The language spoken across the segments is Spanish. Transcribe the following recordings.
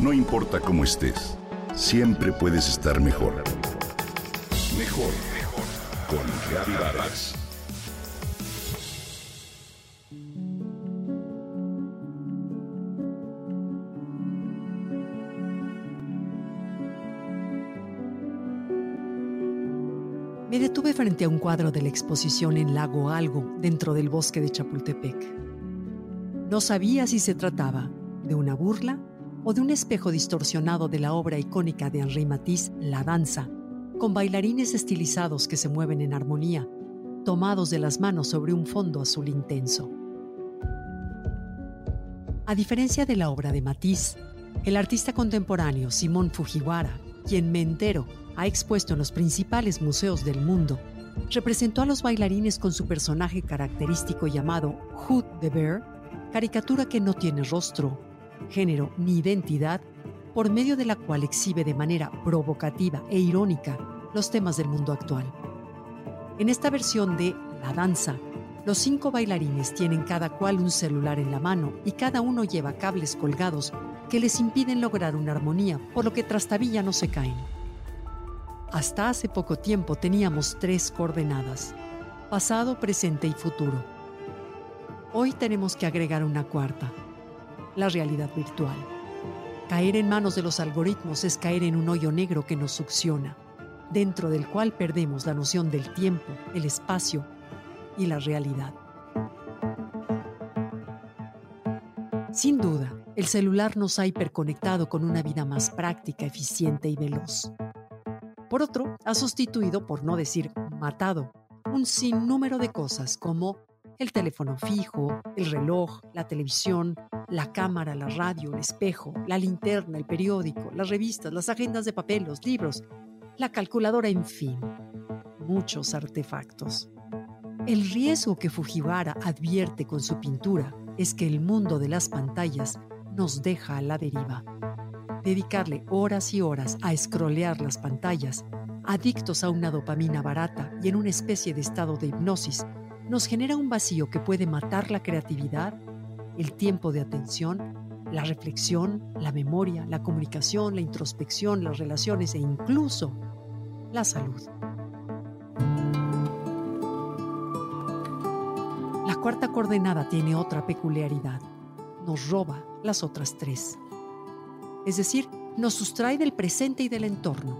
No importa cómo estés, siempre puedes estar mejor. Mejor, mejor. Con Reavivadas. Me detuve frente a un cuadro de la exposición en Lago Algo, dentro del bosque de Chapultepec. No sabía si se trataba de una burla o de un espejo distorsionado de la obra icónica de Henri Matisse, La Danza, con bailarines estilizados que se mueven en armonía, tomados de las manos sobre un fondo azul intenso. A diferencia de la obra de Matisse, el artista contemporáneo Simón Fujiwara, quien me entero ha expuesto en los principales museos del mundo, representó a los bailarines con su personaje característico llamado Hood the Bear, caricatura que no tiene rostro, género ni identidad, por medio de la cual exhibe de manera provocativa e irónica los temas del mundo actual. En esta versión de La danza, los cinco bailarines tienen cada cual un celular en la mano y cada uno lleva cables colgados que les impiden lograr una armonía, por lo que trastabilla no se caen. Hasta hace poco tiempo teníamos tres coordenadas, pasado, presente y futuro. Hoy tenemos que agregar una cuarta, la realidad virtual. Caer en manos de los algoritmos es caer en un hoyo negro que nos succiona, dentro del cual perdemos la noción del tiempo, el espacio y la realidad. Sin duda, el celular nos ha hiperconectado con una vida más práctica, eficiente y veloz. Por otro, ha sustituido, por no decir matado, un sinnúmero de cosas como el teléfono fijo, el reloj, la televisión, la cámara, la radio, el espejo, la linterna, el periódico, las revistas, las agendas de papel, los libros, la calculadora, en fin, muchos artefactos. El riesgo que Fujiwara advierte con su pintura es que el mundo de las pantallas nos deja a la deriva. Dedicarle horas y horas a escrolear las pantallas, adictos a una dopamina barata y en una especie de estado de hipnosis, nos genera un vacío que puede matar la creatividad el tiempo de atención, la reflexión, la memoria, la comunicación, la introspección, las relaciones e incluso la salud. La cuarta coordenada tiene otra peculiaridad. Nos roba las otras tres. Es decir, nos sustrae del presente y del entorno.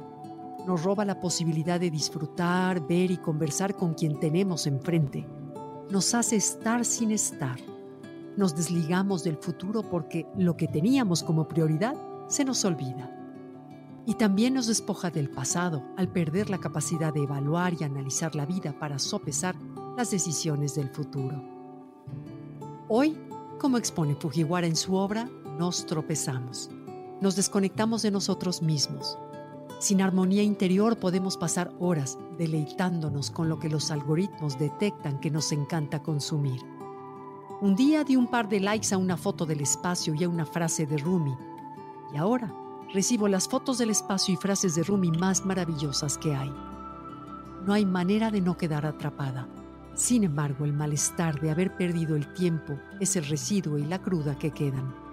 Nos roba la posibilidad de disfrutar, ver y conversar con quien tenemos enfrente. Nos hace estar sin estar nos desligamos del futuro porque lo que teníamos como prioridad se nos olvida. Y también nos despoja del pasado al perder la capacidad de evaluar y analizar la vida para sopesar las decisiones del futuro. Hoy, como expone Fujiwara en su obra, nos tropezamos. Nos desconectamos de nosotros mismos. Sin armonía interior podemos pasar horas deleitándonos con lo que los algoritmos detectan que nos encanta consumir un día di un par de likes a una foto del espacio y a una frase de Rumi. Y ahora recibo las fotos del espacio y frases de Rumi más maravillosas que hay. No hay manera de no quedar atrapada. Sin embargo, el malestar de haber perdido el tiempo es el residuo y la cruda que quedan.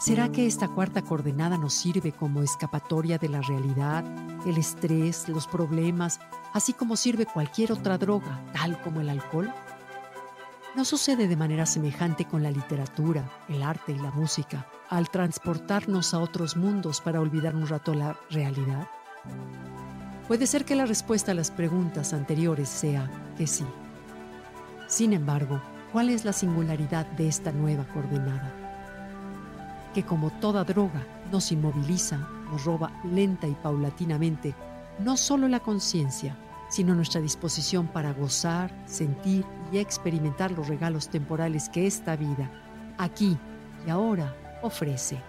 ¿Será que esta cuarta coordenada nos sirve como escapatoria de la realidad, el estrés, los problemas, así como sirve cualquier otra droga, tal como el alcohol? ¿No sucede de manera semejante con la literatura, el arte y la música, al transportarnos a otros mundos para olvidar un rato la realidad? Puede ser que la respuesta a las preguntas anteriores sea que sí. Sin embargo, ¿cuál es la singularidad de esta nueva coordenada? Que como toda droga nos inmoviliza, nos roba lenta y paulatinamente no solo la conciencia, sino nuestra disposición para gozar, sentir y experimentar los regalos temporales que esta vida, aquí y ahora, ofrece.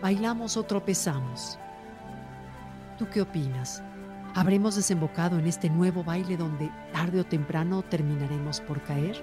¿Bailamos o tropezamos? ¿Tú qué opinas? ¿Habremos desembocado en este nuevo baile donde tarde o temprano terminaremos por caer?